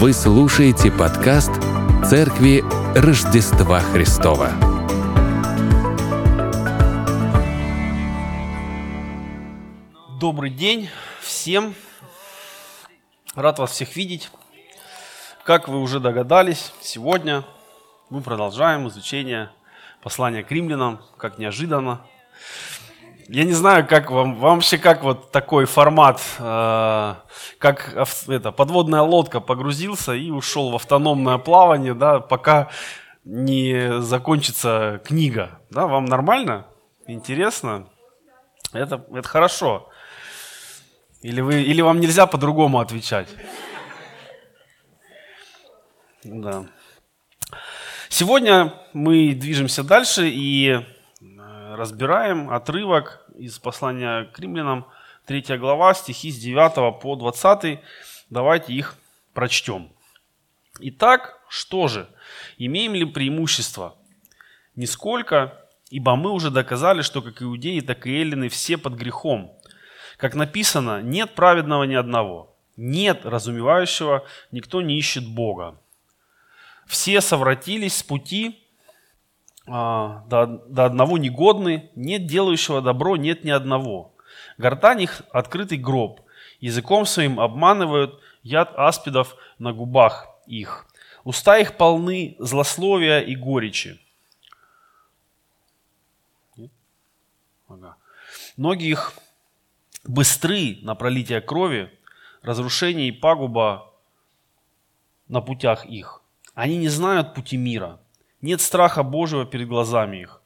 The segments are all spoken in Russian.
Вы слушаете подкаст Церкви Рождества Христова. Добрый день всем. Рад вас всех видеть. Как вы уже догадались, сегодня мы продолжаем изучение послания к римлянам, как неожиданно. Я не знаю, как вам, вам вообще как вот такой формат, э, как это, подводная лодка погрузился и ушел в автономное плавание, да, пока не закончится книга. Да, вам нормально? Интересно? Это, это хорошо. Или, вы, или вам нельзя по-другому отвечать? Да. Сегодня мы движемся дальше и разбираем отрывок из послания к римлянам, 3 глава, стихи с 9 по 20. Давайте их прочтем. Итак, что же? Имеем ли преимущество? Нисколько, ибо мы уже доказали, что как иудеи, так и эллины все под грехом. Как написано, нет праведного ни одного, нет разумевающего, никто не ищет Бога. Все совратились с пути, а, до, до одного негодны, нет делающего добро, нет ни одного. Гортань их открытый гроб, языком своим обманывают яд аспидов на губах их. Уста их полны злословия и горечи. Ноги их быстры на пролитие крови, разрушение и пагуба на путях их. Они не знают пути мира – нет страха Божьего перед глазами их.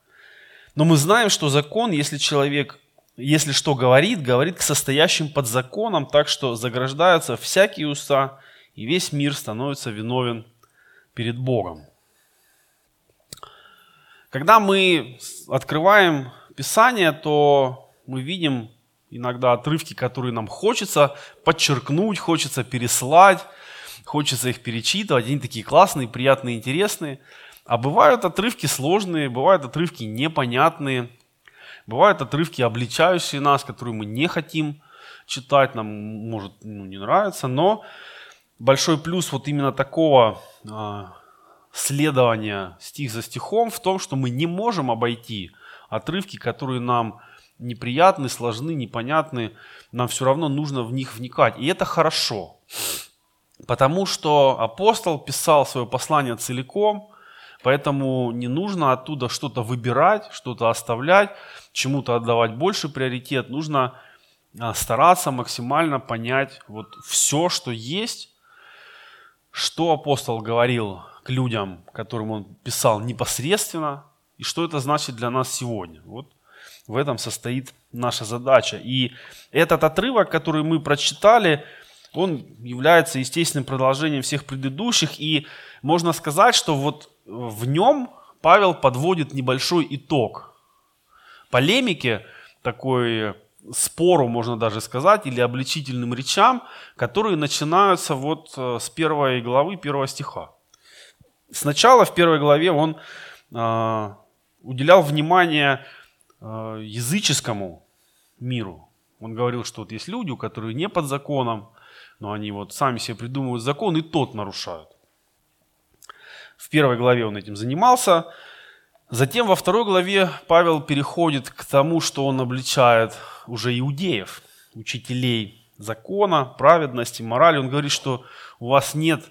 Но мы знаем, что закон, если человек, если что говорит, говорит к состоящим под законом, так что заграждаются всякие уста, и весь мир становится виновен перед Богом. Когда мы открываем Писание, то мы видим иногда отрывки, которые нам хочется подчеркнуть, хочется переслать, хочется их перечитывать. Они такие классные, приятные, интересные – а бывают отрывки сложные, бывают отрывки непонятные, бывают отрывки, обличающие нас, которые мы не хотим читать, нам может ну, не нравится, но большой плюс вот именно такого э, следования стих за стихом в том, что мы не можем обойти отрывки, которые нам неприятны, сложны, непонятны, нам все равно нужно в них вникать. И это хорошо, потому что апостол писал свое послание целиком – Поэтому не нужно оттуда что-то выбирать, что-то оставлять, чему-то отдавать больше приоритет. Нужно а, стараться максимально понять вот все, что есть, что апостол говорил к людям, которым он писал непосредственно, и что это значит для нас сегодня. Вот в этом состоит наша задача. И этот отрывок, который мы прочитали, он является естественным продолжением всех предыдущих. И можно сказать, что вот в нем Павел подводит небольшой итог полемики, такой спору, можно даже сказать, или обличительным речам, которые начинаются вот э, с первой главы, первого стиха. Сначала в первой главе он э, уделял внимание э, языческому миру. Он говорил, что вот есть люди, у которых не под законом, но они вот сами себе придумывают закон, и тот нарушают. В первой главе он этим занимался. Затем во второй главе Павел переходит к тому, что он обличает уже иудеев, учителей закона, праведности, морали. Он говорит, что у вас нет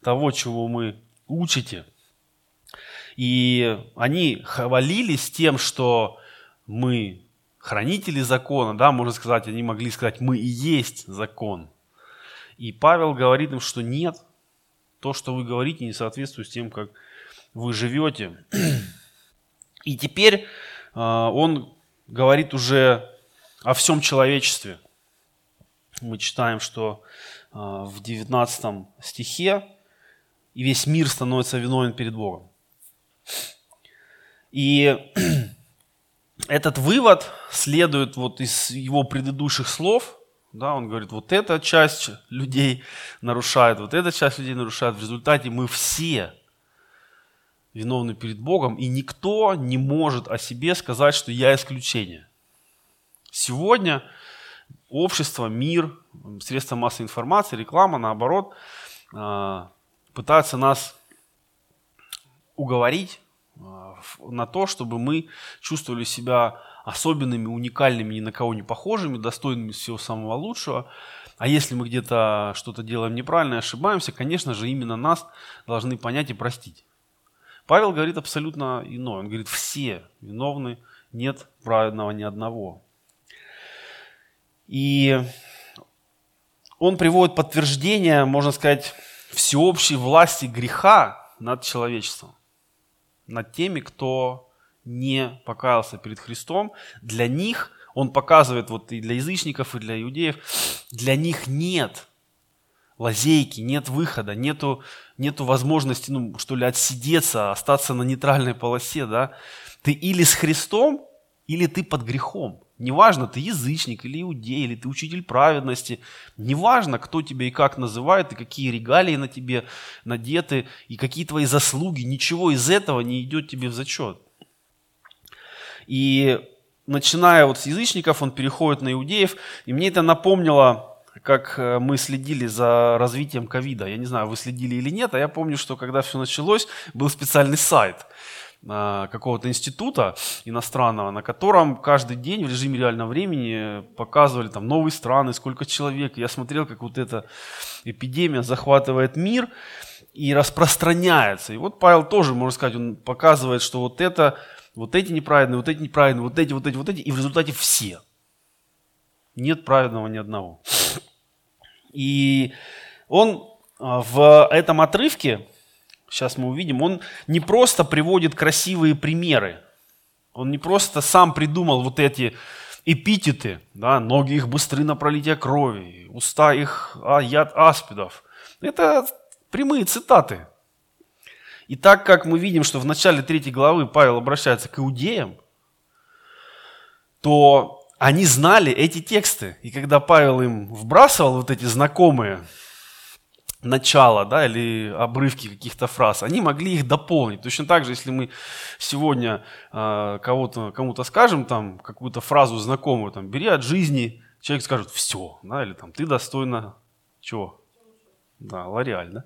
того, чего мы учите. И они хвалились тем, что мы хранители закона, да, можно сказать, они могли сказать, мы и есть закон. И Павел говорит им, что нет, то, что вы говорите, не соответствует с тем, как вы живете. И теперь э, он говорит уже о всем человечестве. Мы читаем, что э, в 19 стихе и весь мир становится виновен перед Богом. И этот вывод следует вот из его предыдущих слов, да, он говорит, вот эта часть людей нарушает, вот эта часть людей нарушает. В результате мы все виновны перед Богом, и никто не может о себе сказать, что я исключение. Сегодня общество, мир, средства массовой информации, реклама, наоборот, а, пытаются нас уговорить а, на то, чтобы мы чувствовали себя особенными, уникальными, ни на кого не похожими, достойными всего самого лучшего. А если мы где-то что-то делаем неправильно и ошибаемся, конечно же, именно нас должны понять и простить. Павел говорит абсолютно иное. Он говорит, все виновны, нет праведного ни одного. И он приводит подтверждение, можно сказать, всеобщей власти греха над человечеством, над теми, кто не покаялся перед Христом. Для них, он показывает вот и для язычников, и для иудеев, для них нет лазейки, нет выхода, нету, нету возможности, ну, что ли, отсидеться, остаться на нейтральной полосе, да. Ты или с Христом, или ты под грехом. Неважно, ты язычник или иудей, или ты учитель праведности. Неважно, кто тебя и как называет, и какие регалии на тебе надеты, и какие твои заслуги. Ничего из этого не идет тебе в зачет. И начиная вот с язычников, он переходит на иудеев. И мне это напомнило, как э, мы следили за развитием ковида. Я не знаю, вы следили или нет, а я помню, что когда все началось, был специальный сайт – какого-то института иностранного, на котором каждый день в режиме реального времени показывали там новые страны, сколько человек. Я смотрел, как вот эта эпидемия захватывает мир и распространяется. И вот Павел тоже, можно сказать, он показывает, что вот это, вот эти неправедные, вот эти неправедные, вот эти, вот эти, вот эти, и в результате все. Нет праведного ни одного. И он а, в этом отрывке сейчас мы увидим, он не просто приводит красивые примеры, он не просто сам придумал вот эти эпитеты, да, ноги их быстры на пролитие крови, уста их а, яд аспидов. Это прямые цитаты. И так как мы видим, что в начале третьей главы Павел обращается к иудеям, то они знали эти тексты. И когда Павел им вбрасывал вот эти знакомые начала, да, или обрывки каких-то фраз, они могли их дополнить. Точно так же, если мы сегодня э, кого-то, кому-то скажем там какую-то фразу знакомую, там, бери от жизни, человек скажет все, да, или там, ты достойна чего? Да, Лореаль, да.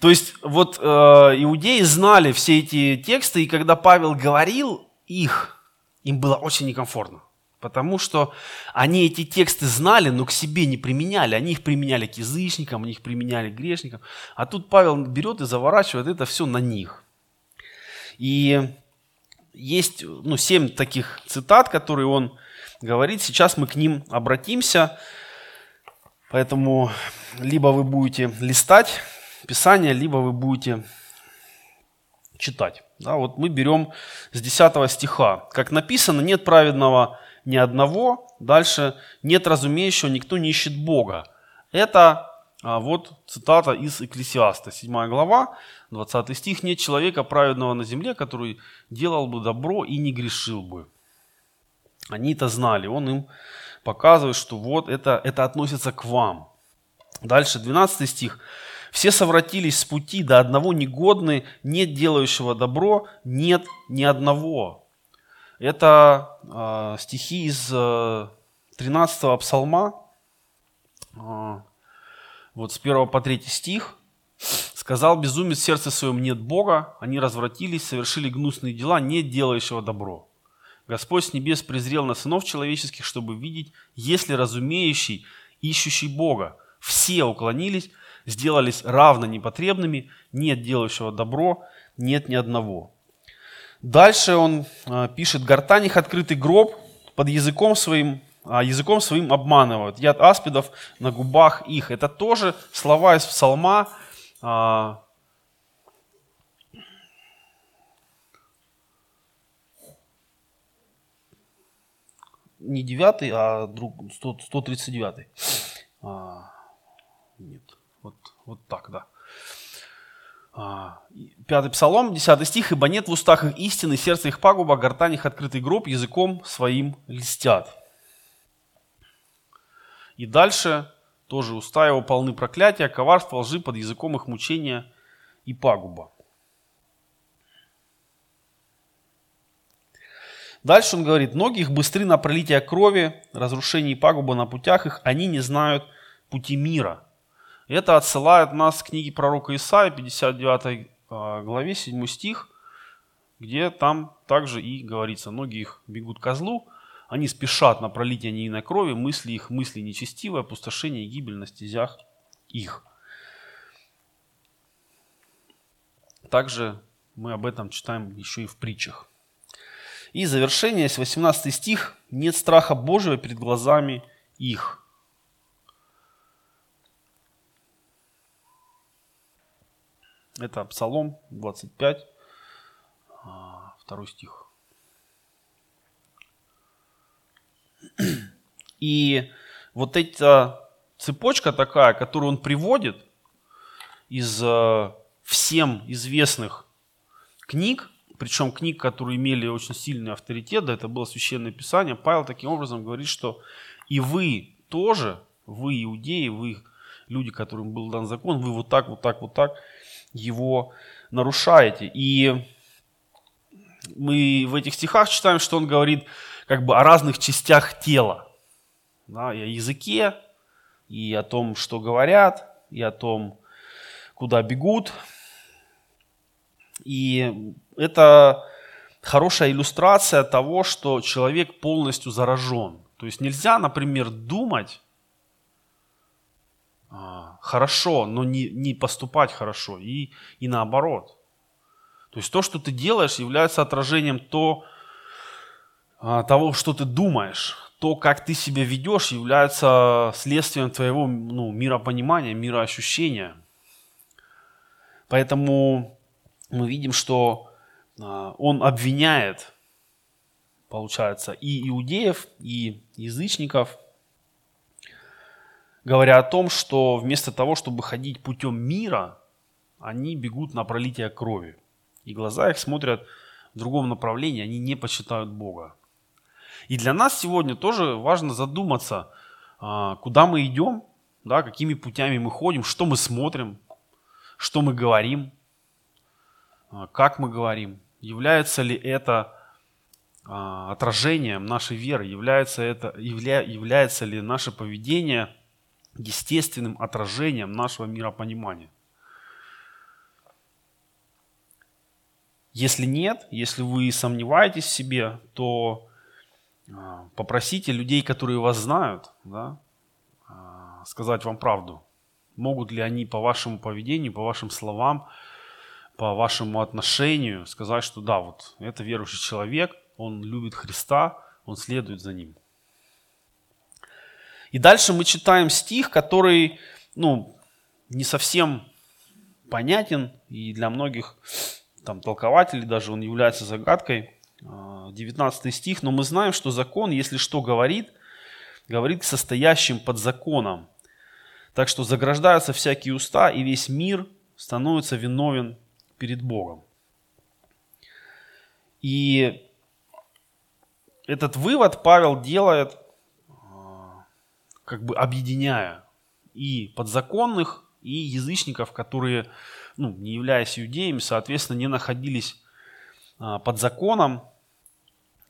То есть вот э, иудеи знали все эти тексты, и когда Павел говорил их, им было очень некомфортно. Потому что они эти тексты знали, но к себе не применяли. Они их применяли к язычникам, они их применяли к грешникам. А тут Павел берет и заворачивает это все на них. И есть ну, семь таких цитат, которые он говорит. Сейчас мы к ним обратимся. Поэтому либо вы будете листать Писание, либо вы будете читать. Да, вот мы берем с 10 стиха. Как написано, нет праведного ни одного. Дальше нет разумеющего, никто не ищет Бога. Это а, вот цитата из Экклесиаста, 7 глава, 20 стих. Нет человека праведного на земле, который делал бы добро и не грешил бы. Они это знали. Он им показывает, что вот это, это относится к вам. Дальше 12 стих. Все совратились с пути, до одного негодны, нет делающего добро, нет ни одного. Это э, стихи из э, 13-го псалма, э, вот с 1 по 3 стих. «Сказал безумец в сердце своем, нет Бога, они развратились, совершили гнусные дела, нет делающего добро. Господь с небес презрел на сынов человеческих, чтобы видеть, если разумеющий, ищущий Бога. Все уклонились, сделались равно непотребными, нет делающего добро, нет ни одного. Дальше он а, пишет, гортань открытый гроб, под языком своим, а, языком своим обманывают. Яд аспидов на губах их. Это тоже слова из псалма. А, не девятый, а друг, 100, 139. А, нет, вот, так, да. А, пятый псалом, 10 стих. «Ибо нет в устах их истины, сердце их пагуба, гортань их открытый гроб, языком своим льстят». И дальше тоже уста его полны проклятия, коварства, лжи под языком их мучения и пагуба. Дальше он говорит, ноги их быстры на пролитие крови, разрушение и пагуба на путях их, они не знают пути мира. Это отсылает нас к книге пророка Исаия, 59 а, главе, 7 стих, где там также и говорится, ноги их бегут козлу, они спешат на пролитие невинной крови, мысли их, мысли нечестивые, опустошение и гибель на стезях их. Также мы об этом читаем еще и в притчах. И завершение, 18 стих. «Нет страха Божьего перед глазами их». Это Псалом 25, а, второй стих. И вот эта цепочка такая, которую он приводит из э, всем известных книг, причем книг, которые имели очень сильный авторитет, да, это было Священное Писание, Павел таким образом говорит, что и вы тоже, вы иудеи, вы люди, которым был дан закон, вы вот так, вот так, вот так его нарушаете. И мы в этих стихах читаем, что он говорит как бы о разных частях тела. Да, и о языке, и о том, что говорят, и о том, куда бегут. И это хорошая иллюстрация того, что человек полностью заражен. То есть нельзя, например, думать хорошо, но не, не поступать хорошо. И, и наоборот. То есть то, что ты делаешь, является отражением то, а, того, что ты думаешь. То, как ты себя ведешь, является следствием твоего ну, миропонимания, мироощущения. Поэтому мы видим, что а, он обвиняет, получается, и иудеев, и язычников, говоря о том, что вместо того, чтобы ходить путем мира, они бегут на пролитие крови. И глаза их смотрят в другом направлении, они не почитают Бога. И для нас сегодня тоже важно задуматься, а, куда мы идем, да, какими путями мы ходим, что мы смотрим, что мы говорим, а, как мы говорим, является ли это а, отражением нашей веры, является, это, явля, является ли наше поведение естественным отражением нашего миропонимания. Если нет, если вы сомневаетесь в себе, то а, попросите людей, которые вас знают, да, сказать вам правду. Могут ли они по вашему поведению, по вашим словам по вашему отношению сказать, что да, вот это верующий человек, он любит Христа, он следует за ним. И дальше мы читаем стих, который, ну, не совсем понятен, и для многих там толкователей даже он является загадкой. 19 а, стих, но мы знаем, что закон, если что говорит, говорит к состоящим под законом. Так что заграждаются всякие уста, и весь мир становится виновен перед Богом. И этот вывод Павел делает, как бы объединяя и подзаконных, и язычников, которые, ну, не являясь иудеями, соответственно, не находились а, под законом,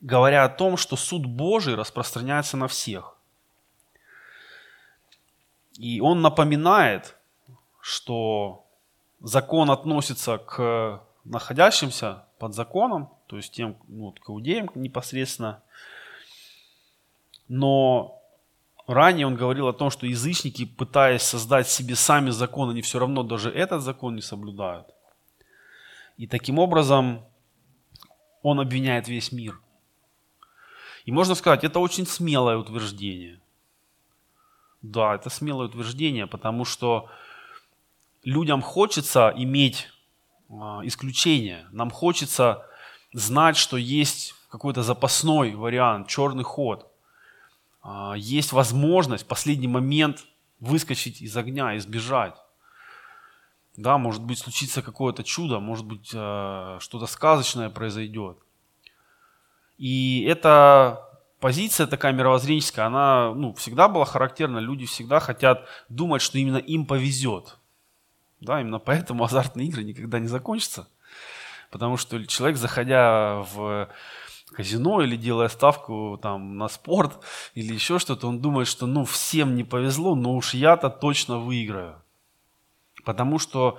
говоря о том, что суд Божий распространяется на всех. И он напоминает, что закон относится к находящимся под законом, то есть тем, ну, к иудеям непосредственно. Но ранее он говорил о том, что язычники, пытаясь создать себе сами закон, они все равно даже этот закон не соблюдают. И таким образом он обвиняет весь мир. И можно сказать, это очень смелое утверждение. Да, это смелое утверждение, потому что людям хочется иметь а, исключение. Нам хочется знать, что есть какой-то запасной вариант, черный ход. А, есть возможность в последний момент выскочить из огня и сбежать. Да, может быть, случится какое-то чудо, может быть, а, что-то сказочное произойдет. И эта позиция такая мировоззренческая, она ну, всегда была характерна. Люди всегда хотят думать, что именно им повезет. Да, именно поэтому азартные игры никогда не закончатся. Потому что человек, заходя в казино или делая ставку там, на спорт или еще что-то, он думает, что ну всем не повезло, но уж я-то точно выиграю. Потому что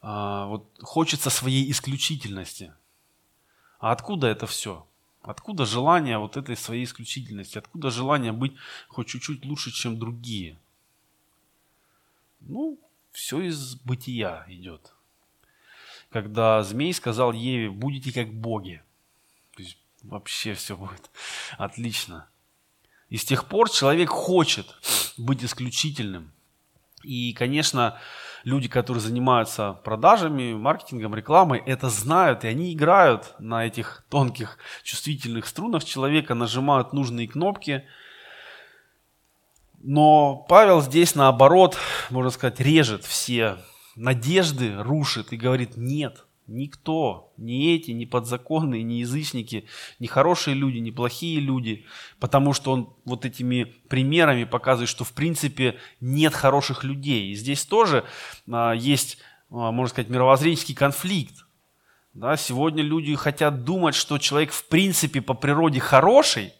а, вот, хочется своей исключительности. А откуда это все? Откуда желание вот этой своей исключительности? Откуда желание быть хоть чуть-чуть лучше, чем другие? Ну, все из бытия идет. Когда змей сказал Еве, будете как боги. Вообще все будет отлично. И с тех пор человек хочет быть исключительным. И, конечно, люди, которые занимаются продажами, маркетингом, рекламой, это знают, и они играют на этих тонких чувствительных струнах человека, нажимают нужные кнопки. Но Павел здесь, наоборот, можно сказать, режет все надежды, рушит и говорит, нет, Никто, ни эти, ни подзаконные, ни язычники, ни хорошие люди, ни плохие люди, потому что он вот этими примерами показывает, что в принципе нет хороших людей. И здесь тоже а, есть, а, можно сказать, мировоззренческий конфликт. Да, сегодня люди хотят думать, что человек в принципе по природе хороший,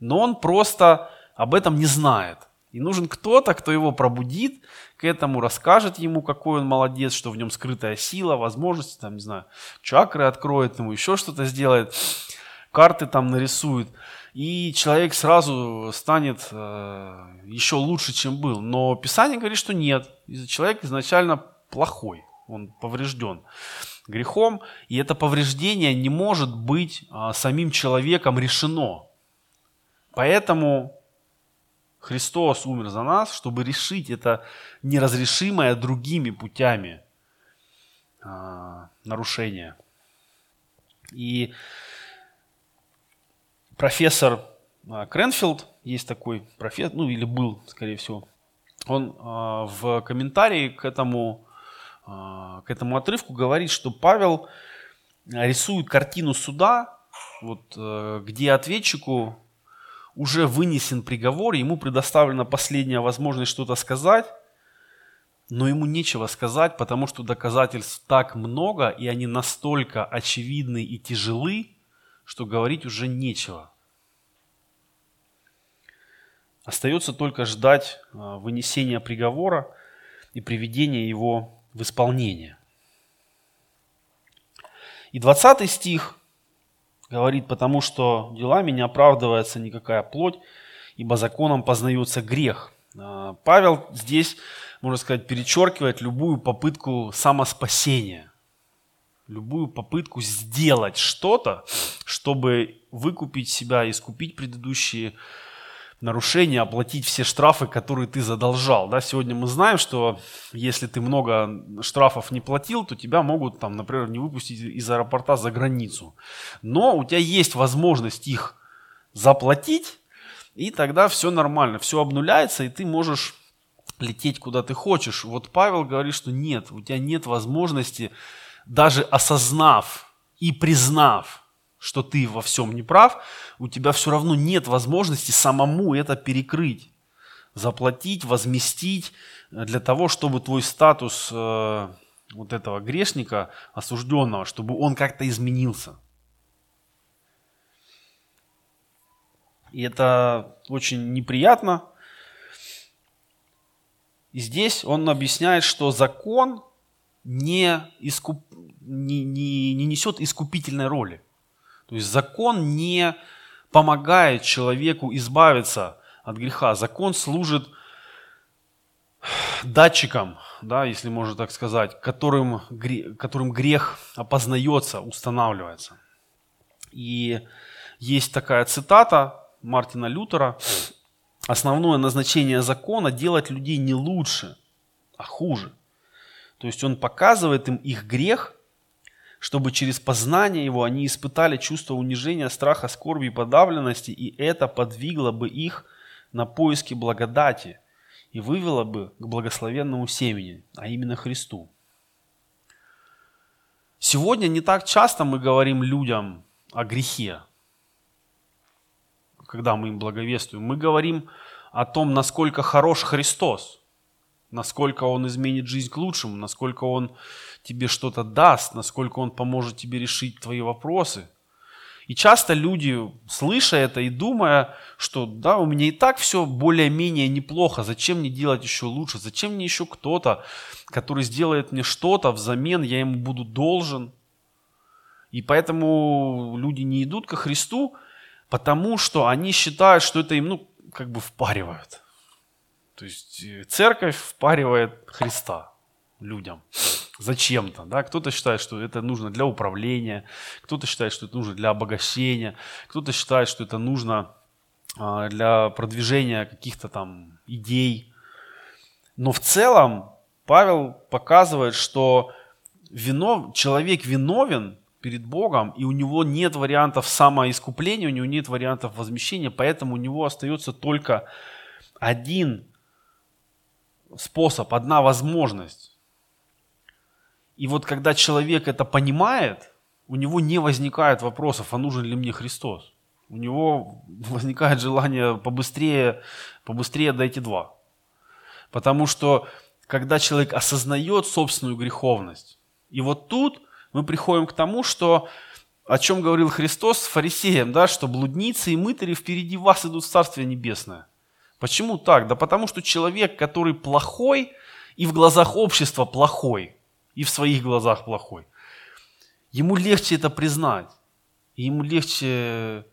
но он просто об этом не знает. И нужен кто-то, кто его пробудит к этому, расскажет ему, какой он молодец, что в нем скрытая сила, возможности, там, не знаю, чакры откроет ему, еще что-то сделает, карты там нарисует. И человек сразу станет э, еще лучше, чем был. Но Писание говорит, что нет. Человек изначально плохой, он поврежден грехом, и это повреждение не может быть а, самим человеком решено. Поэтому Христос умер за нас, чтобы решить это неразрешимое другими путями а, нарушение. И профессор а, Кренфилд, есть такой профессор, ну или был, скорее всего, он а, в комментарии к этому, а, к этому отрывку говорит, что Павел рисует картину суда, вот, а, где ответчику уже вынесен приговор, ему предоставлена последняя возможность что-то сказать, но ему нечего сказать, потому что доказательств так много, и они настолько очевидны и тяжелы, что говорить уже нечего. Остается только ждать а, вынесения приговора и приведения его в исполнение. И 20 стих Говорит, потому что делами не оправдывается никакая плоть, ибо законом познается грех. А, Павел здесь, можно сказать, перечеркивает любую попытку самоспасения, любую попытку сделать что-то, чтобы выкупить себя, искупить предыдущие нарушения, оплатить все штрафы, которые ты задолжал. Да, сегодня мы знаем, что если ты много штрафов не платил, то тебя могут, там, например, не выпустить из аэропорта за границу. Но у тебя есть возможность их заплатить, и тогда все нормально, все обнуляется, и ты можешь лететь куда ты хочешь. Вот Павел говорит, что нет, у тебя нет возможности, даже осознав и признав, что ты во всем не прав, у тебя все равно нет возможности самому это перекрыть, заплатить, возместить э, для того, чтобы твой статус э, вот этого грешника, осужденного, чтобы он как-то изменился. И это очень неприятно. И здесь он объясняет, что закон не, искуп... не, не, не несет искупительной роли. То есть закон не помогает человеку избавиться от греха. Закон служит датчиком, да, если можно так сказать, которым, которым грех опознается, устанавливается. И есть такая цитата Мартина Лютера. Основное назначение закона – делать людей не лучше, а хуже. То есть он показывает им их грех чтобы через познание его они испытали чувство унижения, страха, скорби и подавленности, и это подвигло бы их на поиски благодати и вывело бы к благословенному семени, а именно Христу. Сегодня не так часто мы говорим людям о грехе, когда мы им благовествуем. Мы говорим о том, насколько хорош Христос – насколько он изменит жизнь к лучшему, насколько он тебе что-то даст, насколько он поможет тебе решить твои вопросы. И часто люди, слыша это и думая, что да, у меня и так все более-менее неплохо, зачем мне делать еще лучше, зачем мне еще кто-то, который сделает мне что-то взамен, я ему буду должен. И поэтому люди не идут ко Христу, потому что они считают, что это им, ну, как бы впаривают. То есть э, церковь впаривает Христа людям зачем-то. Да? Кто-то считает, что это нужно для управления, кто-то считает, что это нужно для обогащения, кто-то считает, что это нужно а, для продвижения каких-то там идей. Но в целом Павел показывает, что винов, человек виновен перед Богом, и у него нет вариантов самоискупления, у него нет вариантов возмещения, поэтому у него остается только один способ, одна возможность и вот когда человек это понимает, у него не возникает вопросов, а нужен ли мне Христос. У него возникает желание побыстрее, побыстрее дойти два. Потому что когда человек осознает собственную греховность, и вот тут мы приходим к тому, что о чем говорил Христос с фарисеем, да, что блудницы и мытари впереди вас идут в Царствие Небесное. Почему так? Да потому что человек, который плохой и в глазах общества плохой, и в своих глазах плохой. Ему легче это признать. И ему легче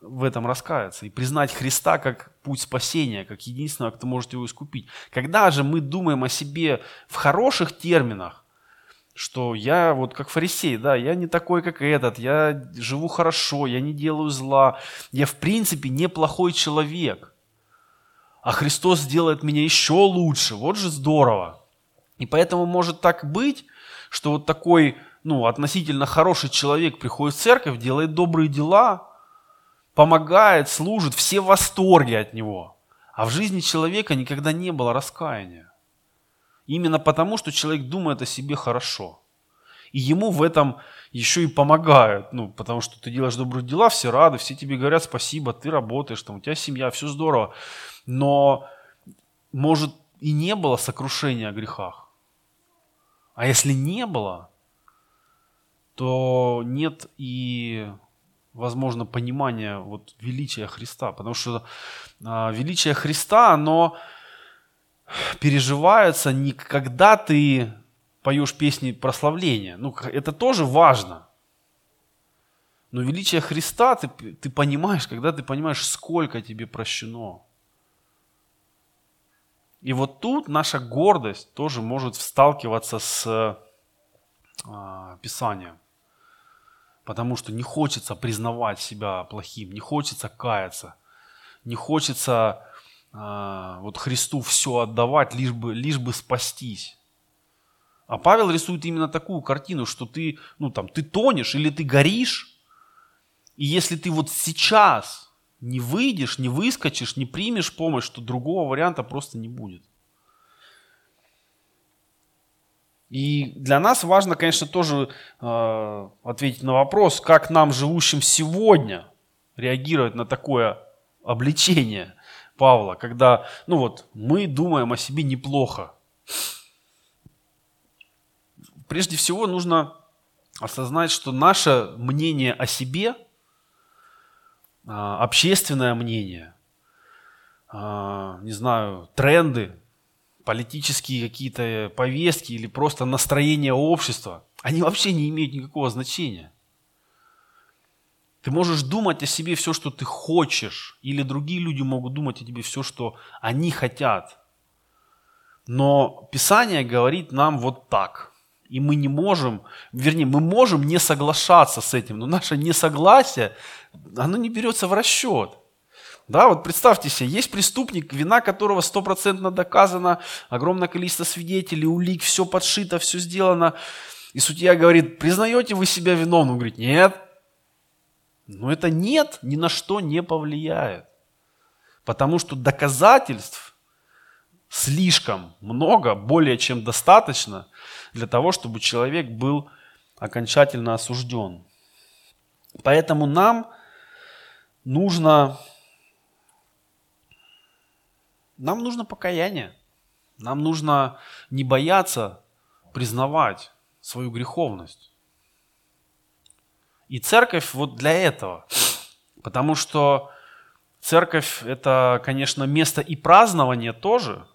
в этом раскаяться и признать Христа как путь спасения, как единственного, кто может его искупить. Когда же мы думаем о себе в хороших терминах, что я вот как фарисей, да, я не такой, как этот, я живу хорошо, я не делаю зла, я в принципе неплохой человек, а Христос сделает меня еще лучше, вот же здорово. И поэтому может так быть, что вот такой ну, относительно хороший человек приходит в церковь, делает добрые дела, помогает, служит, все в восторге от него. А в жизни человека никогда не было раскаяния. Именно потому, что человек думает о себе хорошо. И ему в этом еще и помогают. Ну, потому что ты делаешь добрые дела, все рады, все тебе говорят спасибо, ты работаешь, там, у тебя семья, все здорово. Но может и не было сокрушения о грехах. А если не было, то нет и, возможно, понимания вот величия Христа. Потому что а, величие Христа, оно переживается не когда ты поешь песни прославления. Ну, это тоже важно. Но величие Христа ты, ты понимаешь, когда ты понимаешь, сколько тебе прощено. И вот тут наша гордость тоже может сталкиваться с э, Писанием. Потому что не хочется признавать себя плохим, не хочется каяться, не хочется э, вот Христу все отдавать, лишь бы, лишь бы спастись. А Павел рисует именно такую картину, что ты, ну там, ты тонешь или ты горишь, и если ты вот сейчас не выйдешь, не выскочишь, не примешь помощь, то другого варианта просто не будет. И для нас важно, конечно, тоже э, ответить на вопрос, как нам, живущим сегодня, реагировать на такое обличение Павла, когда, ну вот, мы думаем о себе неплохо. Прежде всего нужно осознать, что наше мнение о себе – а, общественное мнение, а, не знаю, тренды, политические какие-то повестки или просто настроение общества, они вообще не имеют никакого значения. Ты можешь думать о себе все, что ты хочешь, или другие люди могут думать о тебе все, что они хотят. Но Писание говорит нам вот так. И мы не можем, вернее, мы можем не соглашаться с этим, но наше несогласие оно не берется в расчет. Да, вот представьте себе, есть преступник, вина которого стопроцентно доказана, огромное количество свидетелей, улик, все подшито, все сделано. И судья говорит, признаете вы себя виновным? Он говорит, нет. Но это нет ни на что не повлияет. Потому что доказательств слишком много, более чем достаточно для того, чтобы человек был окончательно осужден. Поэтому нам нужно, нам нужно покаяние. Нам нужно не бояться признавать свою греховность. И церковь вот для этого. Потому что церковь это, конечно, место и празднования тоже –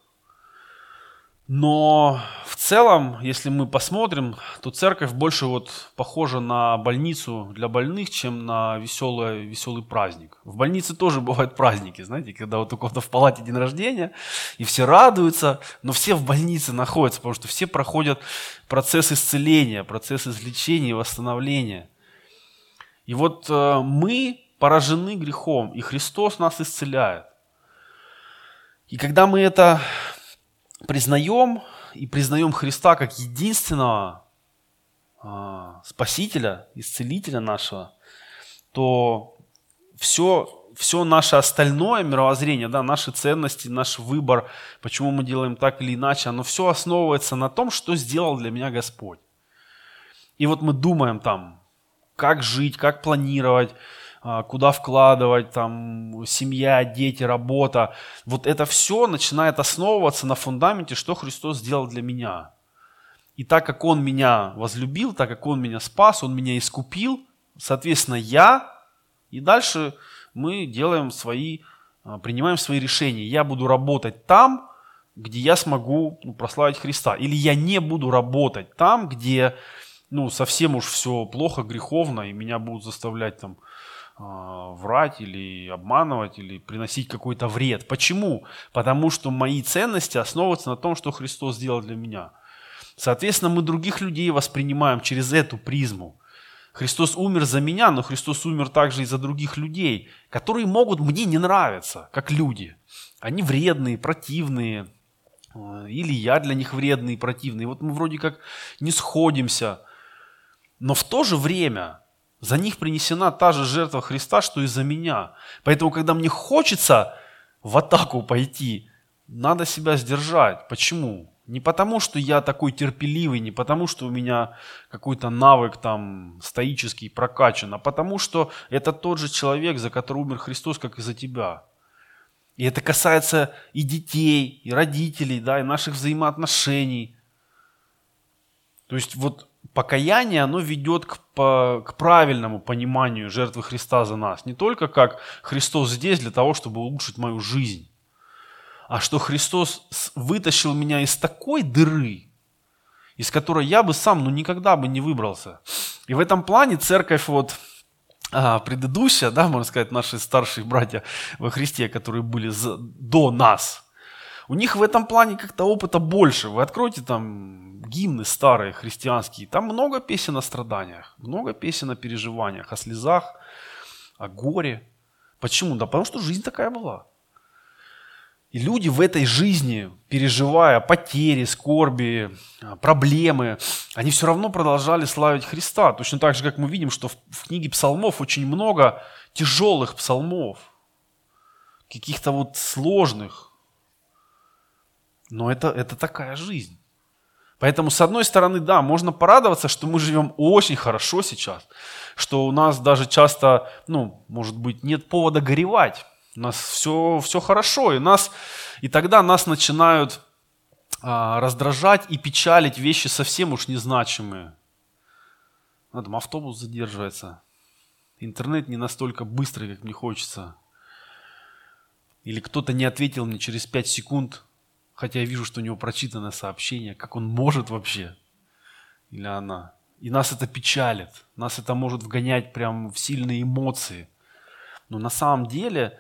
но в целом, если мы посмотрим, то церковь больше вот похожа на больницу для больных, чем на веселый, веселый праздник. В больнице тоже бывают праздники, знаете, когда вот у кого-то в палате день рождения, и все радуются, но все в больнице находятся, потому что все проходят процесс исцеления, процесс излечения и восстановления. И вот э, мы поражены грехом, и Христос нас исцеляет. И когда мы это признаем и признаем Христа как единственного а, Спасителя, Исцелителя нашего, то все, все наше остальное мировоззрение, да, наши ценности, наш выбор, почему мы делаем так или иначе, оно все основывается на том, что сделал для меня Господь. И вот мы думаем там, как жить, как планировать, куда вкладывать, там, семья, дети, работа. Вот это все начинает основываться на фундаменте, что Христос сделал для меня. И так как Он меня возлюбил, так как Он меня спас, Он меня искупил, соответственно, я, и дальше мы делаем свои, а, принимаем свои решения. Я буду работать там, где я смогу ну, прославить Христа. Или я не буду работать там, где ну, совсем уж все плохо, греховно, и меня будут заставлять там а, врать или обманывать или приносить какой-то вред. Почему? Потому что мои ценности основываются на том, что Христос сделал для меня. Соответственно, мы других людей воспринимаем через эту призму. Христос умер за меня, но Христос умер также и за других людей, которые могут мне не нравиться, как люди. Они вредные, противные, а, или я для них вредный и противный. Вот мы вроде как не сходимся. Но в то же время за них принесена та же жертва Христа, что и за меня. Поэтому, когда мне хочется в атаку пойти, надо себя сдержать. Почему? Не потому, что я такой терпеливый, не потому, что у меня какой-то навык там стоический прокачан, а потому, что это тот же человек, за который умер Христос, как и за тебя. И это касается и детей, и родителей, да, и наших взаимоотношений. То есть вот покаяние, оно ведет к, по, к правильному пониманию жертвы Христа за нас. Не только как Христос здесь для того, чтобы улучшить мою жизнь, а что Христос вытащил меня из такой дыры, из которой я бы сам ну, никогда бы не выбрался. И в этом плане церковь вот а, предыдущая, да, можно сказать, наши старшие братья во Христе, которые были за, до нас, у них в этом плане как-то опыта больше. Вы откройте там гимны старые христианские, там много песен о страданиях, много песен о переживаниях, о слезах, о горе. Почему? Да потому что жизнь такая была. И люди в этой жизни, переживая потери, скорби, а, проблемы, они все равно продолжали славить Христа. Точно так же, как мы видим, что в книге псалмов очень много тяжелых псалмов, каких-то вот сложных. Но это, это такая жизнь. Поэтому, с одной стороны, да, можно порадоваться, что мы живем очень хорошо сейчас, что у нас даже часто, ну, может быть, нет повода горевать. У нас все, все хорошо, и, нас, и тогда нас начинают а, раздражать и печалить вещи совсем уж незначимые. Ну, там автобус задерживается, интернет не настолько быстрый, как мне хочется. Или кто-то не ответил мне через 5 секунд, Хотя я вижу, что у него прочитано сообщение, как он может вообще, или она. И нас это печалит, нас это может вгонять прям в сильные эмоции. Но на самом деле,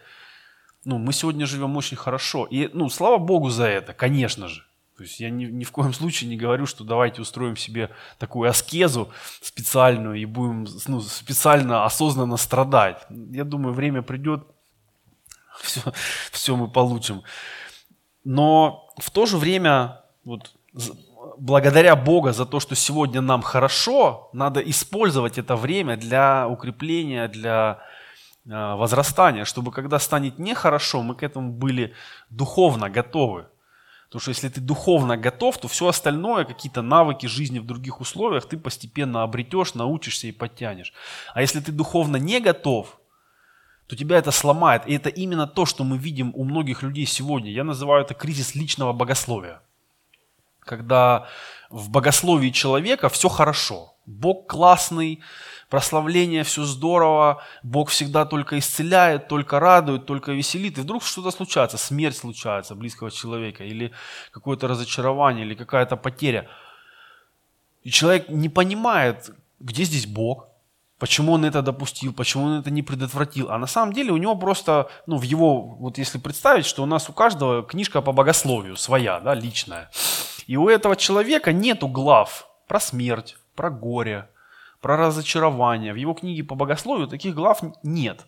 ну, мы сегодня живем очень хорошо. И, ну, слава Богу за это, конечно же. То есть я ни, ни в коем случае не говорю, что давайте устроим себе такую аскезу специальную и будем ну, специально, осознанно страдать. Я думаю, время придет, все, все мы получим. Но в то же время, вот, благодаря Бога за то, что сегодня нам хорошо, надо использовать это время для укрепления, для э, возрастания, чтобы когда станет нехорошо, мы к этому были духовно готовы. Потому что если ты духовно готов, то все остальное, какие-то навыки жизни в других условиях, ты постепенно обретешь, научишься и подтянешь. А если ты духовно не готов, то тебя это сломает. И это именно то, что мы видим у многих людей сегодня. Я называю это кризис личного богословия. Когда в богословии человека все хорошо. Бог классный, прославление, все здорово, Бог всегда только исцеляет, только радует, только веселит. И вдруг что-то случается, смерть случается близкого человека, или какое-то разочарование, или какая-то потеря. И человек не понимает, где здесь Бог, почему он это допустил, почему он это не предотвратил. А на самом деле у него просто, ну, в его, вот если представить, что у нас у каждого книжка по богословию своя, да, личная. И у этого человека нету глав про смерть, про горе, про разочарование. В его книге по богословию таких глав нет.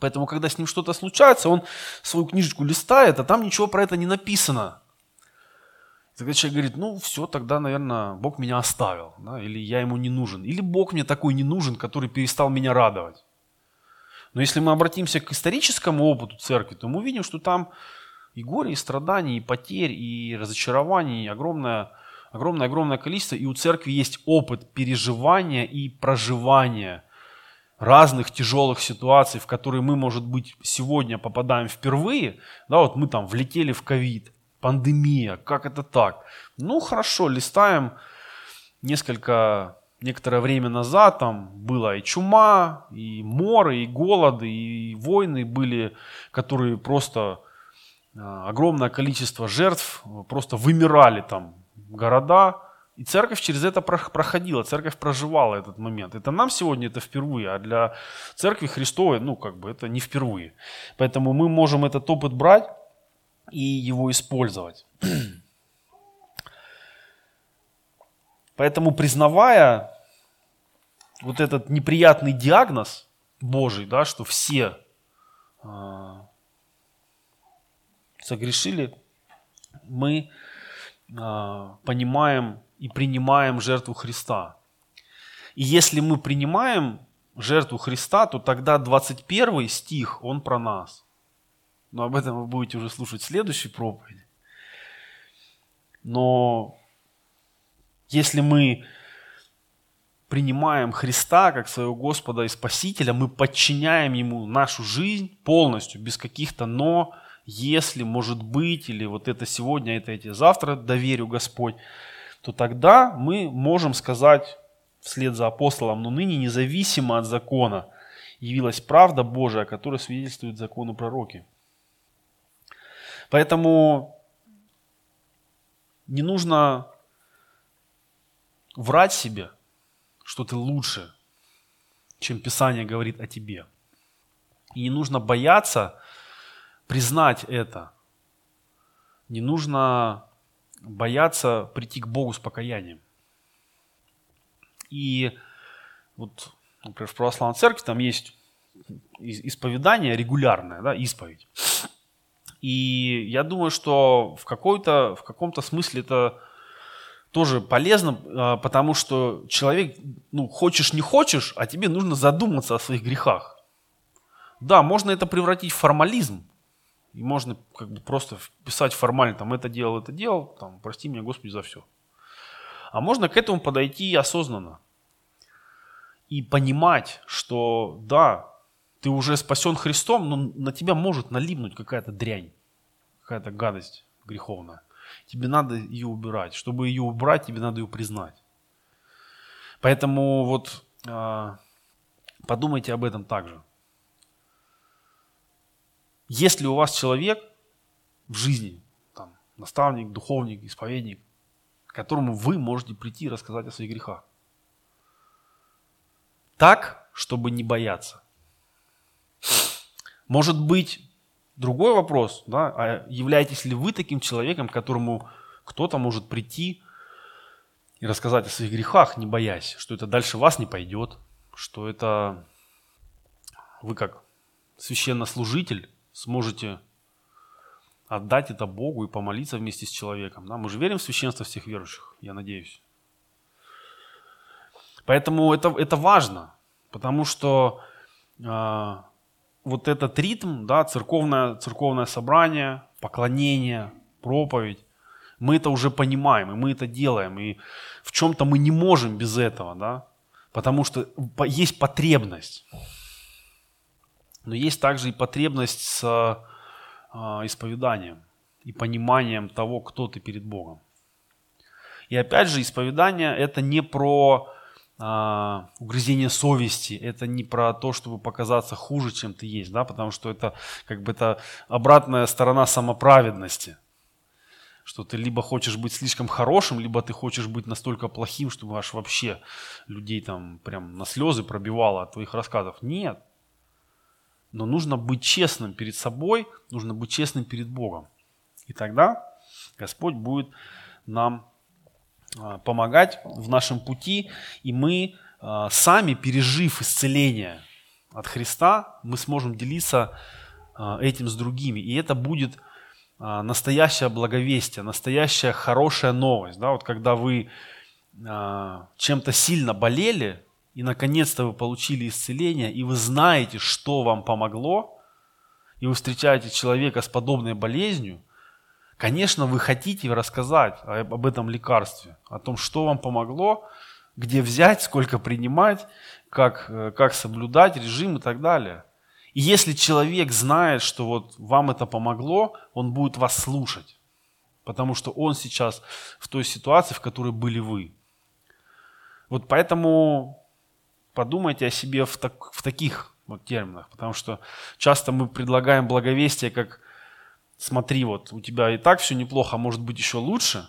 Поэтому, когда с ним что-то случается, он свою книжечку листает, а там ничего про это не написано. Тогда человек говорит, ну все, тогда, наверное, Бог меня оставил, да, или я ему не нужен, или Бог мне такой не нужен, который перестал меня радовать. Но если мы обратимся к историческому опыту церкви, то мы увидим, что там и горе, и страдания, и потерь, и разочарований, и огромное огромное-огромное количество, и у церкви есть опыт переживания и проживания разных тяжелых ситуаций, в которые мы, может быть, сегодня попадаем впервые. Да, вот мы там влетели в ковид, пандемия, как это так? Ну, хорошо, листаем несколько, некоторое время назад, там была и чума, и моры, и голоды, и войны были, которые просто а, огромное количество жертв просто вымирали там города, и церковь через это проходила, церковь проживала этот момент. Это нам сегодня это впервые, а для церкви Христовой, ну, как бы это не впервые. Поэтому мы можем этот опыт брать и его использовать. Поэтому признавая вот этот неприятный диагноз Божий, да, что все э, согрешили, мы а, понимаем и принимаем жертву Христа. И если мы принимаем жертву Христа, то тогда 21 стих, он про нас. Но об этом вы будете уже слушать в следующей проповеди. Но если мы принимаем Христа как своего Господа и Спасителя, мы подчиняем Ему нашу жизнь полностью, без каких-то «но», если, может быть, или вот это сегодня, это эти завтра доверю Господь, то тогда мы можем сказать вслед за апостолом, но ныне независимо от закона явилась правда Божия, которая свидетельствует закону пророки. Поэтому не нужно врать себе, что ты лучше, чем Писание говорит о тебе. И не нужно бояться признать это. Не нужно бояться прийти к Богу с покаянием. И вот, например, в православной церкви там есть исповедание регулярное, да, исповедь. И я думаю, что в, какой-то, в каком-то смысле это тоже полезно, а, потому что человек, ну, хочешь не хочешь, а тебе нужно задуматься о своих грехах. Да, можно это превратить в формализм, и можно как бы просто писать формально, там, это делал, это делал, там, прости меня, Господи, за все. А можно к этому подойти осознанно. И понимать, что да, ты уже спасен Христом, но на тебя может налипнуть какая-то дрянь, какая-то гадость греховная. Тебе надо ее убирать. Чтобы ее убрать, тебе надо ее признать. Поэтому вот э, подумайте об этом также. Если у вас человек в жизни, там, наставник, духовник, исповедник, к которому вы можете прийти и рассказать о своих грехах. Так, чтобы не бояться. Может быть, другой вопрос, да, а являетесь ли вы таким человеком, которому кто-то может прийти и рассказать о своих грехах, не боясь, что это дальше вас не пойдет, что это вы как священнослужитель сможете отдать это Богу и помолиться вместе с человеком. Да? Мы же верим в священство всех верующих, я надеюсь. Поэтому это, это важно, потому что э, вот этот ритм, да, церковное, церковное собрание, поклонение, проповедь, мы это уже понимаем, и мы это делаем, и в чем-то мы не можем без этого, да, потому что есть потребность. Но есть также и потребность с э, исповеданием и пониманием того, кто ты перед Богом. И опять же, исповедание это не про а, угрызение совести, это не про то, чтобы показаться хуже, чем ты есть, да, потому что это как бы это обратная сторона самоправедности, что ты либо хочешь быть слишком хорошим, либо ты хочешь быть настолько плохим, чтобы аж вообще людей там прям на слезы пробивало от твоих рассказов. Нет. Но нужно быть честным перед собой, нужно быть честным перед Богом. И тогда Господь будет нам помогать в нашем пути, и мы а, сами, пережив исцеление от Христа, мы сможем делиться а, этим с другими. И это будет настоящее благовестие, настоящая хорошая новость. Да? Вот когда вы чем-то сильно болели, и наконец-то вы получили исцеление, и вы знаете, что вам помогло, и вы встречаете человека с подобной болезнью, Конечно, вы хотите рассказать об этом лекарстве, о том, что вам помогло, где взять, сколько принимать, как, э, как соблюдать режим и так далее. И если человек знает, что вот вам это помогло, он будет вас слушать. Потому что он сейчас в той ситуации, в которой были вы. Вот поэтому подумайте о себе в, так, в таких вот терминах. Потому что часто мы предлагаем благовестие как смотри, вот у тебя и так все неплохо, а может быть еще лучше,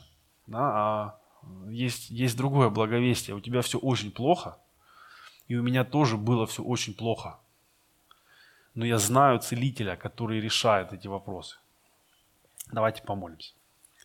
да, а есть, есть другое благовестие, у тебя все очень плохо, и у меня тоже было все очень плохо. Но я знаю целителя, который решает эти вопросы. Давайте помолимся.